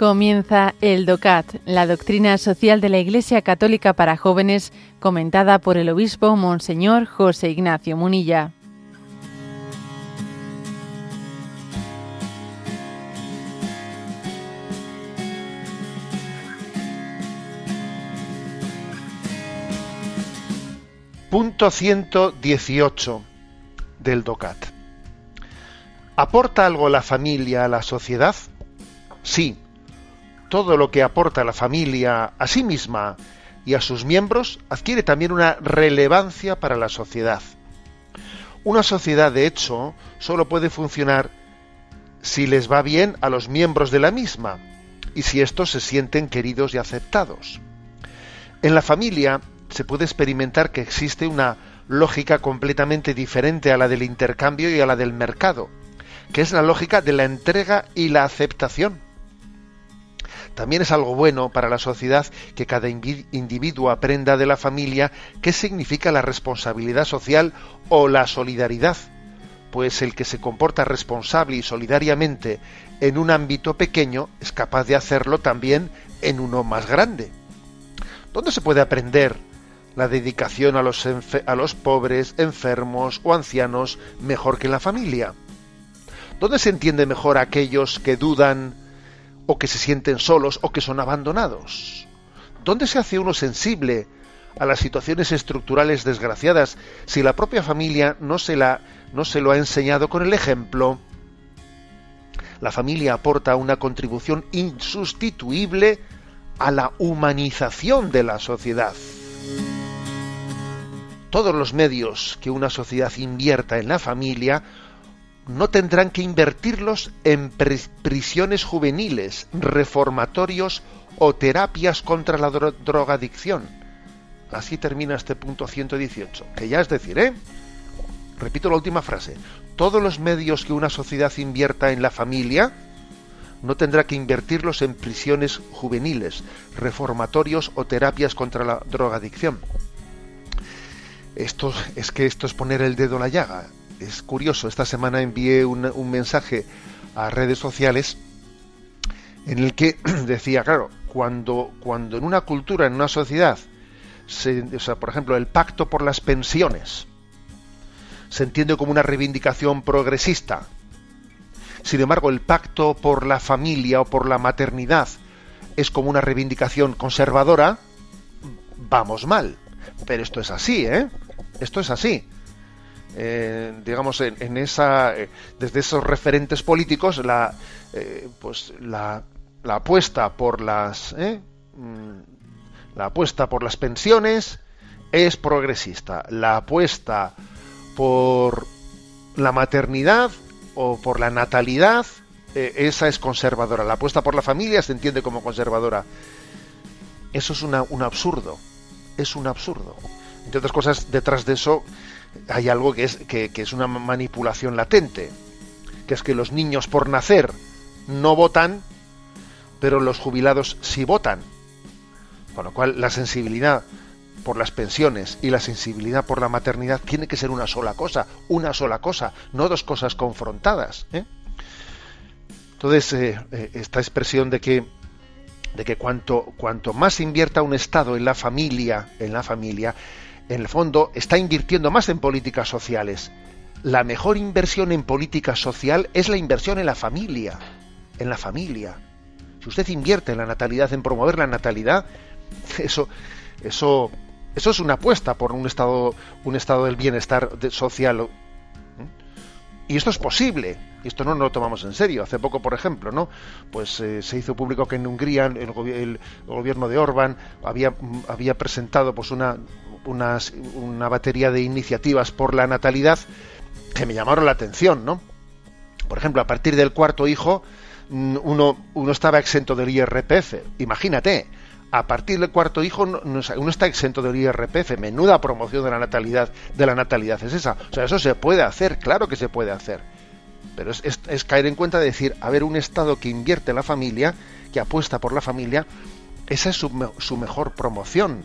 Comienza el DOCAT, la doctrina social de la Iglesia Católica para jóvenes, comentada por el obispo Monseñor José Ignacio Munilla. Punto 118 del DOCAT. ¿Aporta algo la familia a la sociedad? Sí, todo lo que aporta la familia a sí misma y a sus miembros adquiere también una relevancia para la sociedad. Una sociedad, de hecho, solo puede funcionar si les va bien a los miembros de la misma y si estos se sienten queridos y aceptados. En la familia se puede experimentar que existe una lógica completamente diferente a la del intercambio y a la del mercado, que es la lógica de la entrega y la aceptación. También es algo bueno para la sociedad que cada individuo aprenda de la familia qué significa la responsabilidad social o la solidaridad, pues el que se comporta responsable y solidariamente en un ámbito pequeño es capaz de hacerlo también en uno más grande. ¿Dónde se puede aprender la dedicación a los, a los pobres, enfermos o ancianos mejor que en la familia? ¿Dónde se entiende mejor a aquellos que dudan, o que se sienten solos o que son abandonados? ¿Dónde se hace uno sensible a las situaciones estructurales desgraciadas si la propia familia no se, la, no se lo ha enseñado con el ejemplo? La familia aporta una contribución insustituible a la humanización de la sociedad. Todos los medios que una sociedad invierta en la familia no tendrán que invertirlos en prisiones juveniles, reformatorios o terapias contra la drogadicción. Así termina este punto 118, que ya es decir, ¿eh? Repito la última frase. Todos los medios que una sociedad invierta en la familia no tendrá que invertirlos en prisiones juveniles, reformatorios o terapias contra la drogadicción. Esto es que esto es poner el dedo en la llaga es curioso, esta semana envié un, mensaje a redes sociales en el que decía, claro, cuando, cuando en una cultura, en una sociedad, se, o sea, por ejemplo, el pacto por las pensiones se entiende como una reivindicación progresista, sin embargo, el pacto por la familia o por la maternidad es como una reivindicación conservadora, vamos mal. Pero esto es así, ¿eh? Esto es así. Eh, digamos, en, esa, eh, desde esos referentes políticos, la, eh, pues la, la, apuesta por las, mm, la apuesta por las pensiones es progresista. La apuesta por la maternidad o por la natalidad, esa es conservadora. La apuesta por la familia se entiende como conservadora. Eso es una, un absurdo. Es un absurdo. Entre otras cosas, detrás de eso hay algo que es, que, es una manipulación latente, que es que los niños por nacer no votan, pero los jubilados sí votan. Con lo cual la sensibilidad por las pensiones y la sensibilidad por la maternidad tiene que ser una sola cosa, una sola cosa, no dos cosas confrontadas. ¿eh? Entonces, eh, eh, esta expresión de que, de que cuanto, cuanto más invierta un Estado en la familia, en la familia, en el fondo, está invirtiendo más en políticas sociales. La mejor inversión en política social es la inversión en la familia. En la familia. Si usted invierte en la natalidad, en promover la natalidad, eso, eso, eso es una apuesta por un estado, un estado del bienestar social. Y esto es posible. Y esto no, lo tomamos en serio. Hace poco, por ejemplo, ¿no? Pues eh, se hizo público que en Hungría el, el, gobierno de Orbán había, había presentado pues una una batería de iniciativas por la natalidad que me llamaron la atención, ¿no? Por ejemplo, a partir del cuarto hijo, mm, uno, uno estaba exento del IRPF. Imagínate, a partir del cuarto hijo uno está exento del IRPF. Menuda promoción de la natalidad, de la natalidad es esa. O sea, eso se puede hacer, claro que se puede hacer. Pero es, caer en cuenta de decir, a ver, un Estado que invierte en la familia, que apuesta por la familia, esa es su, su mejor promoción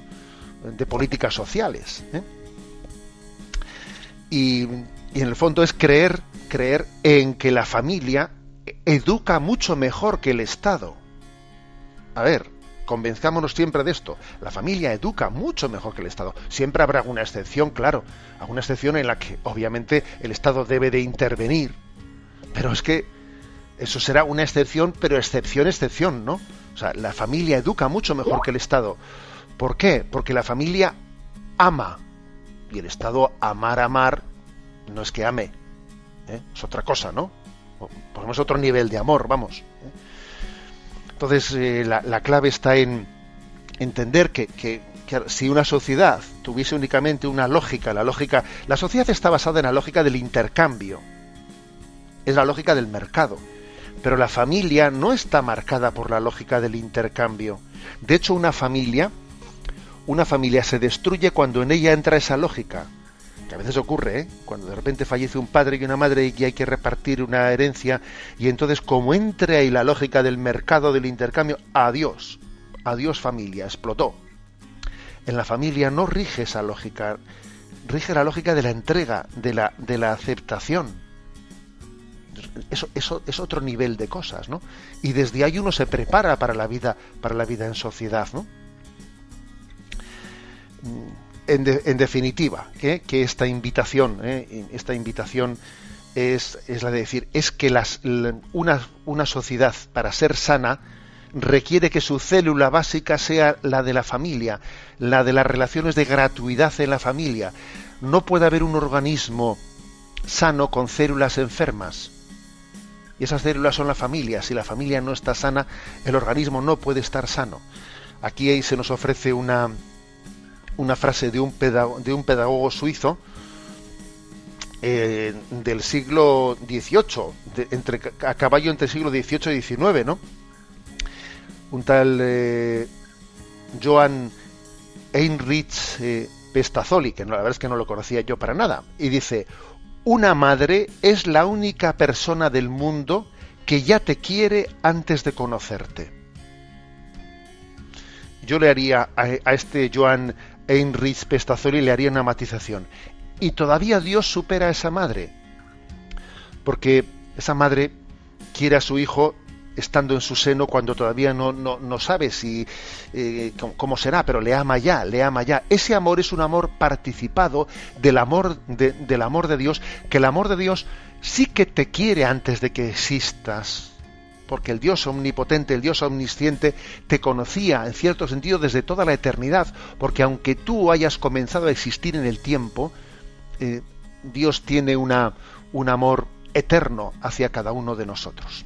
de políticas sociales. ¿eh? Y, y, en el fondo es creer, creer en que la familia educa mucho mejor que el Estado. a ver, convenzcámonos siempre de esto. La familia educa mucho mejor que el Estado. Siempre habrá alguna excepción, claro, alguna excepción en la que obviamente el Estado debe de intervenir. Pero es que eso será una excepción, pero excepción, excepción, ¿no? O sea, la familia educa mucho mejor que el Estado. ¿Por qué? Porque la familia ama. Y el Estado amar, amar, no es que ame. ¿eh? Es otra cosa, ¿no? Ponemos otro nivel de amor, vamos. ¿eh? Entonces, eh, la, clave está en entender que, si una sociedad tuviese únicamente una lógica, la lógica, la sociedad está basada en la lógica del intercambio, es la lógica del mercado, pero la familia no está marcada por la lógica del intercambio. De hecho, una familia, una familia se destruye cuando en ella entra esa lógica que a veces ocurre, ¿eh? cuando de repente fallece un padre y una madre y hay que repartir una herencia, y entonces como entre ahí la lógica del mercado del intercambio, adiós, adiós familia, explotó. En la familia no rige esa lógica, rige la lógica de la entrega, de la, de la aceptación. Eso, eso es otro nivel de cosas, ¿no? Y desde ahí uno se prepara para la vida, para la vida en sociedad, ¿no? En, definitiva, que esta invitación, ¿eh? esta invitación es, la de decir, es que las, una, una sociedad para ser sana requiere que su célula básica sea la de la familia, la de las relaciones de gratuidad en la familia. No puede haber un organismo sano con células enfermas. Y esas células son la familia. Si la familia no está sana, el organismo no puede estar sano. Aquí se nos ofrece una, una frase de un pedagogo, de un pedagogo suizo eh, del siglo XVIII, a caballo entre el siglo XVIII y XIX, ¿no? Un tal eh, Joan Heinrich eh, Pestazoli, que no, la verdad es que no lo conocía yo para nada, y dice, una madre es la única persona del mundo que ya te quiere antes de conocerte. Yo le haría a, a este Joan Heinrich Pestazoli le haría una matización. Y todavía Dios supera a esa madre, porque esa madre quiere a su hijo estando en su seno cuando todavía no, no, sabe si eh, cómo será, pero le ama ya, le ama ya. Ese amor es un amor participado del amor de, del amor de Dios, que el amor de Dios sí que te quiere antes de que existas porque el Dios omnipotente, el Dios omnisciente, te conocía en cierto sentido desde toda la eternidad, porque aunque tú hayas comenzado a existir en el tiempo, eh, Dios tiene una, un amor eterno hacia cada uno de nosotros.